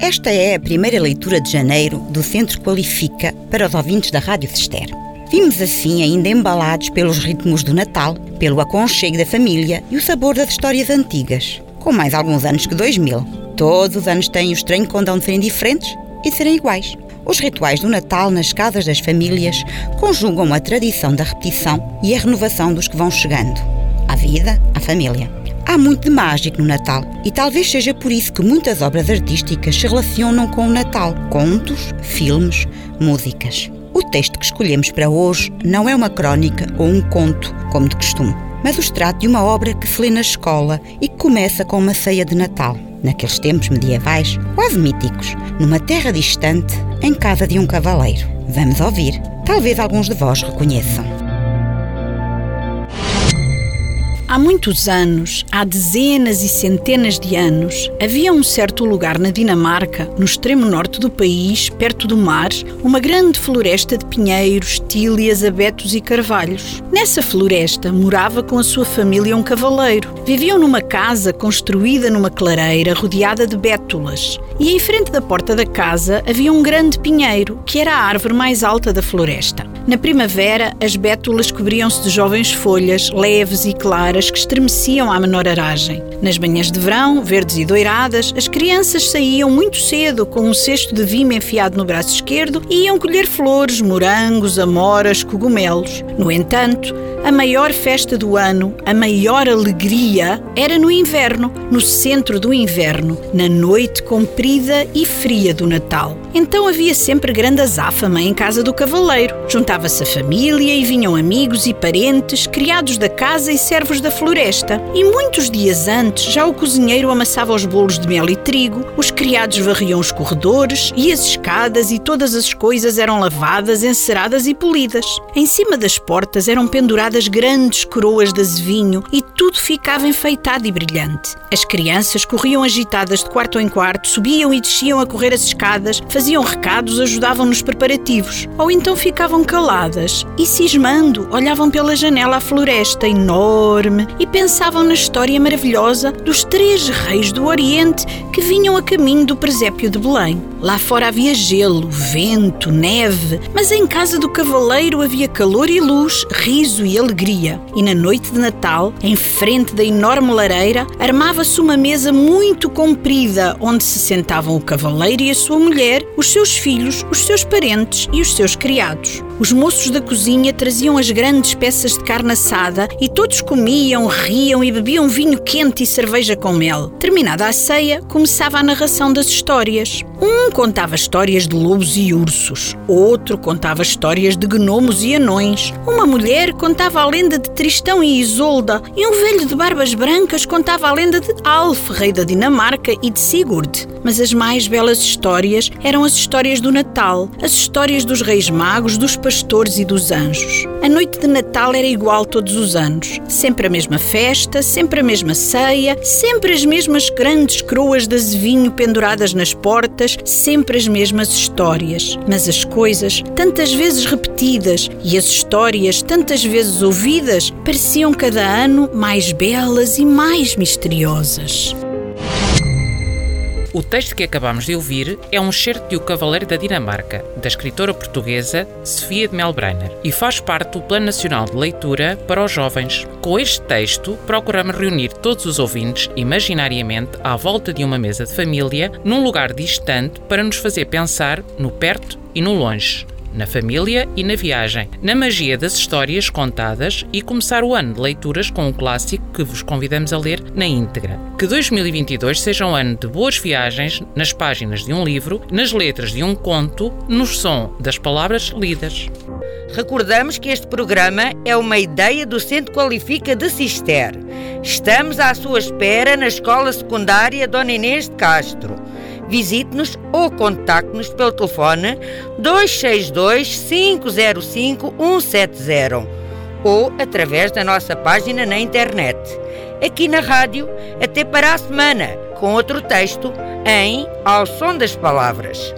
Esta é a primeira leitura de janeiro do Centro Qualifica para os ouvintes da Rádio Cister. Vimos assim ainda embalados pelos ritmos do Natal, pelo aconchego da família e o sabor das histórias antigas, com mais alguns anos que 2000. Todos os anos têm o estranho condão de serem diferentes e de serem iguais. Os rituais do Natal nas casas das famílias conjugam a tradição da repetição e a renovação dos que vão chegando. À vida, à família. Há muito de mágico no Natal e talvez seja por isso que muitas obras artísticas se relacionam com o Natal: contos, filmes, músicas. O texto que escolhemos para hoje não é uma crónica ou um conto, como de costume, mas o extrato de uma obra que se lê na escola e que começa com uma ceia de Natal naqueles tempos medievais, quase míticos, numa terra distante, em casa de um cavaleiro. Vamos ouvir. Talvez alguns de vós reconheçam. Há muitos anos, há dezenas e centenas de anos, havia um certo lugar na Dinamarca, no extremo norte do país, perto do mar, uma grande floresta de pinheiros, tílias, abetos e carvalhos. Nessa floresta morava com a sua família um cavaleiro. Viviam numa casa construída numa clareira rodeada de bétulas. E em frente da porta da casa havia um grande pinheiro, que era a árvore mais alta da floresta. Na primavera, as bétulas cobriam-se de jovens folhas, leves e claras, que estremeciam à menor aragem. Nas manhãs de verão, verdes e doiradas, as crianças saíam muito cedo com um cesto de vime enfiado no braço esquerdo e iam colher flores, morangos, amoras, cogumelos. No entanto, a maior festa do ano, a maior alegria, era no inverno, no centro do inverno, na noite comprida e fria do Natal. Então havia sempre grande azáfama em casa do cavaleiro. Juntava-se a família e vinham amigos e parentes, criados da casa e servos da floresta. E muitos dias antes já o cozinheiro amassava os bolos de mel e trigo, os criados varriam os corredores e as escadas e todas as coisas eram lavadas, enceradas e polidas. Em cima das portas eram penduradas grandes coroas de azevinho e tudo ficava enfeitado e brilhante. As crianças corriam agitadas de quarto em quarto, subiam e desciam a correr as escadas, faziam recados, ajudavam nos preparativos. Ou então ficavam caladas e, cismando, olhavam pela janela à floresta enorme e pensavam na história maravilhosa dos três reis do Oriente que vinham a caminho do presépio de Belém. Lá fora havia gelo, vento, neve, mas em casa do cavaleiro havia calor e luz, riso e alegria. E na noite de Natal, em frente da enorme lareira, armava-se uma mesa muito comprida onde se sentavam o cavaleiro e a sua mulher, os seus filhos, os seus parentes e os seus criados. Os moços da cozinha traziam as grandes peças de carne assada e todos comiam, riam e bebiam vinho quente e cerveja com mel. Terminada a ceia, começava a narração das histórias. Um contava histórias de lobos e ursos, outro contava histórias de gnomos e anões, uma mulher contava a lenda de Tristão e Isolda e um velho de barbas brancas contava a lenda de Alf, rei da Dinamarca, e de Sigurd. Mas as mais belas histórias eram as histórias do Natal, as histórias dos reis magos, dos pastores e dos anjos. A noite de Natal era igual todos os anos. Sempre a mesma festa, sempre a mesma ceia, sempre as mesmas grandes coroas de azevinho penduradas nas portas, sempre as mesmas histórias. Mas as coisas, tantas vezes repetidas, e as histórias, tantas vezes ouvidas, pareciam cada ano mais belas e mais misteriosas. O texto que acabamos de ouvir é um certo de O Cavaleiro da Dinamarca, da escritora portuguesa Sofia de Melbrenner, e faz parte do Plano Nacional de Leitura para os Jovens. Com este texto, procuramos reunir todos os ouvintes, imaginariamente, à volta de uma mesa de família, num lugar distante para nos fazer pensar no perto e no longe na família e na viagem, na magia das histórias contadas e começar o ano de leituras com um clássico que vos convidamos a ler na íntegra. Que 2022 seja um ano de boas viagens nas páginas de um livro, nas letras de um conto, no som das palavras lidas. Recordamos que este programa é uma ideia do Centro Qualifica de Cister. Estamos à sua espera na Escola Secundária Dona Inês de Castro visite-nos ou contacte-nos pelo telefone 262 505 170 ou através da nossa página na internet. Aqui na rádio, até para a semana, com outro texto em Ao Som das Palavras.